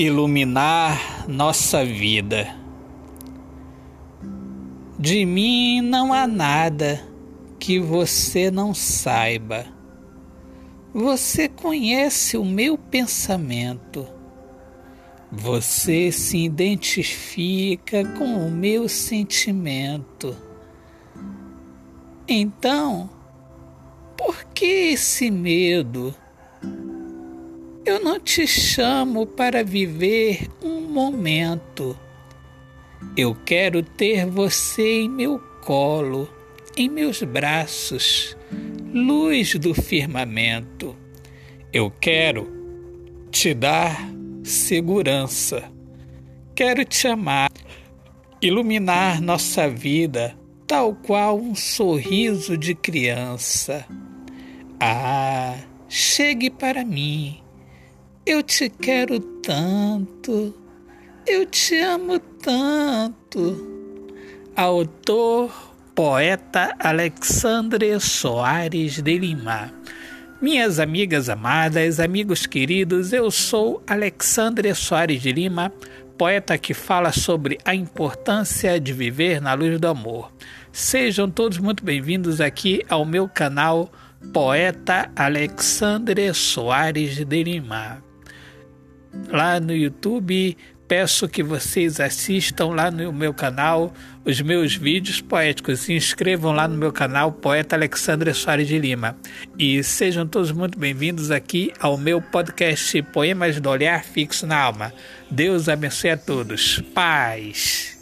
iluminar nossa vida. De mim não há nada que você não saiba. Você conhece o meu pensamento. Você se identifica com o meu sentimento. Então, por que esse medo? Eu não te chamo para viver um momento. Eu quero ter você em meu colo, em meus braços, luz do firmamento. Eu quero te dar segurança. Quero te amar, iluminar nossa vida, tal qual um sorriso de criança. Ah, chegue para mim eu te quero tanto, eu te amo tanto. Autor, poeta Alexandre Soares de Lima. Minhas amigas amadas, amigos queridos, eu sou Alexandre Soares de Lima, poeta que fala sobre a importância de viver na luz do amor. Sejam todos muito bem-vindos aqui ao meu canal Poeta Alexandre Soares de Lima lá no YouTube. Peço que vocês assistam lá no meu canal os meus vídeos poéticos. Se inscrevam lá no meu canal, Poeta Alexandre Soares de Lima. E sejam todos muito bem-vindos aqui ao meu podcast Poemas do Olhar Fixo na Alma. Deus abençoe a todos. Paz.